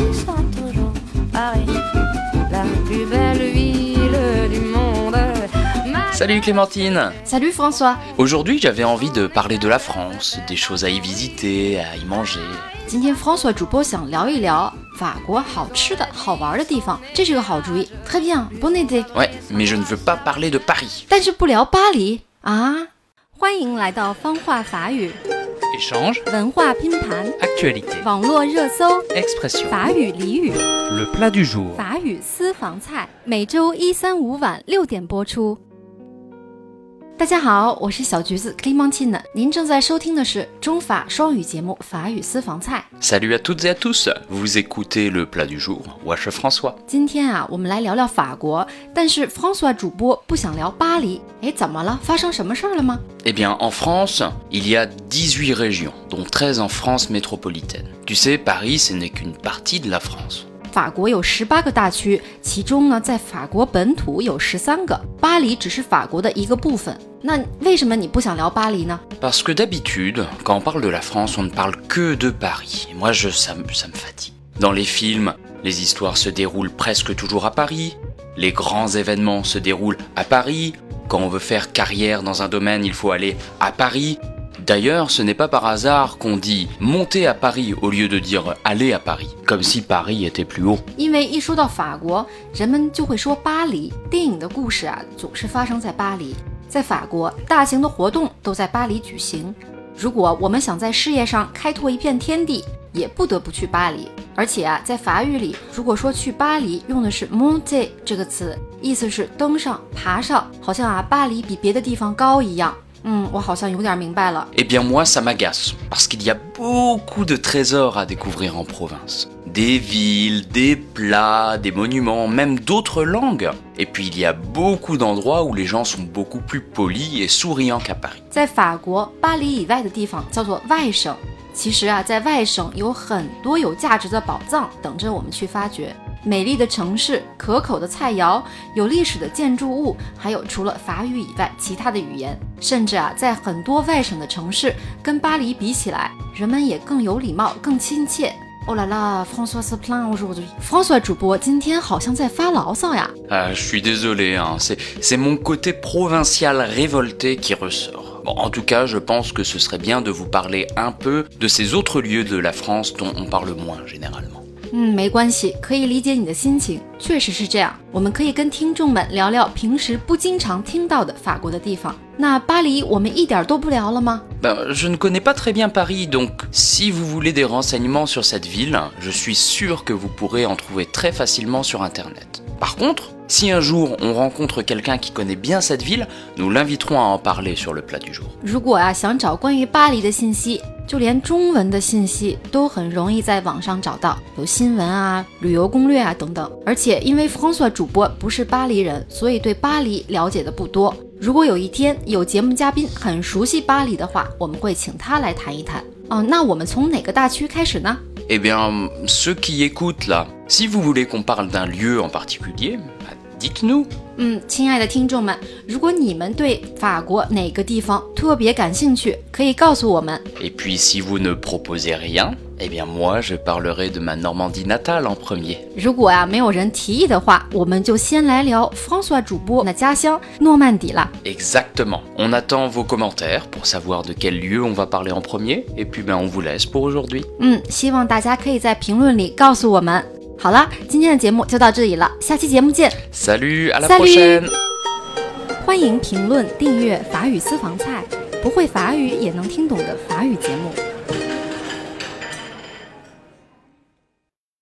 Paris sera toujours Paris, la plus belle ville du monde. Ma- Salut Clémentine Salut François， Aujourd'hui j'avais envie de parler de la France, des choses à y visiter, à y manger. 今天 François 主播想聊一聊法国好吃的好玩的地方，这是个好主意。Très bien, bonne idée。 Ouais, mais je ne veux pas parler de Paris. 但是不聊巴黎啊！欢迎来到方话法语 Échange, 文化拼盘 actualité, 网络热搜 expression. 法语俚语 Le plat du jour. 法语私房菜，每周一、三、五晚六点播出。大家好，我是小橘子 Clementine，您正在收听的是中法双语节目《法语私房菜》。Salut à toutes et à tous, vous écoutez le plat du jour, Wesh François. 今天啊，我们来聊聊法国，但是 François 主播不想聊巴黎。哎，怎么了？发生什么事儿了吗？Eh bien, en France, il y a 18 régions, dont 13 en France métropolitaine. Tu sais, Paris, ce n'est qu'une partie de la France. 法国有十八个大区，其中呢，在法国本土有十三个，巴黎只是法国的一个部分。那为什么你不想聊巴黎呢？ Parce que d'habitude, quand on parle de la France, on ne parle que de Paris. Et moi, je, ça, me- ça me fatigue. Dans les films, les histoires se déroulent presque toujours à Paris. Les grands événements se déroulent à Paris. Quand on veut faire carrière dans un domaine, il faut aller à Paris. D'ailleurs, ce n'est pas par hasard qu'on dit monter à Paris au lieu de dire aller à Paris, comme si Paris était plus haut. 因为一说到法国，人们就会说巴黎。电影的故事啊，总是发生在巴黎。在法国，大型的活动都在巴黎举行。如果我们想在事业上开拓一片天地，也不得不去巴黎。而且啊，在法语里，如果说去巴黎，用的是 monter 这个词，意思是登上、爬上，好像啊，巴黎比别的地方高一样。嗯，我好像有点明白了。Eh bien moi ça m'agace, parce qu'il y a beaucoup de trésors à découvrir en province. Des villes, des plats, des monuments, même d'autres langues. Et puis il y a beaucoup d'endroits où les gens sont beaucoup plus polis et souriants qu'à Paris. 在法国，巴黎以外的地方叫做外省。其实啊，在外省有很多有价值的宝藏等着我们去发掘。美丽的城市、可口的菜肴、有历史的建筑物，还有除了法语以外其他的语言。甚至啊，在很多外省的城市，跟巴黎比起来，人们也更有礼貌、更亲切。哦啦啦，François p l a n o u j o u r d h u i f r a n ç o i s 主播今天好像在发牢骚呀。Ah, je suis désolé, hein, c'est, c'est mon côté provincial révolté qui ressort. Bon, en tout cas, je pense que ce serait bien de vous parler un peu de ces autres lieux de la France dont on parle moins généralement. 嗯，没关系，可以理解你的心情，确实是这样。我们可以跟听众们聊聊平时不经常听到的法国的地方。那巴黎我们一点都不聊了吗？Ben, je ne connais pas très bien Paris, donc si vous voulez des renseignements sur cette ville, je suis sûr que vous pourrez en trouver très facilement sur Internet. Par contre, si un jour on rencontre quelqu'un qui connaît bien cette ville, nous l'inviterons à en parler sur le plat du jour. 如果啊想找关于巴黎的信息，就连中文的信息都很容易在网上找到，有新闻啊、旅游攻略啊等等。而且因为 François 主播不是巴黎人，所以对巴黎了解的不多。如果有一天有节目嘉宾很熟悉巴黎的话，我们会请他来谈一谈。哦，那我们从哪个大区开始呢？Eh bien, ceux qui écoutent là, si vous voulez qu'on parle d'un lieu en particulier, dites-nous. 嗯，亲爱的听众们，如果你们对法国哪个地方特别感兴趣，可以告诉我们。 Et puis si vous ne proposez rien, eh bien moi je parlerai de ma Normandie natale en premier. 如果啊没有人提议的话，我们就先来聊 François 主播的家乡诺曼底啦。 Exactement. On attend vos commentaires pour savoir de quel lieu on va parler en premier, et puis ben on vous laisse pour aujourd'hui. 嗯，希望大家可以在评论里告诉我们。 好了，今天的节目就到这里了，下期节目见。Salut, à la Salut prochaine 欢迎评论、订阅法语私房菜，不会法语也能听懂的法语节目。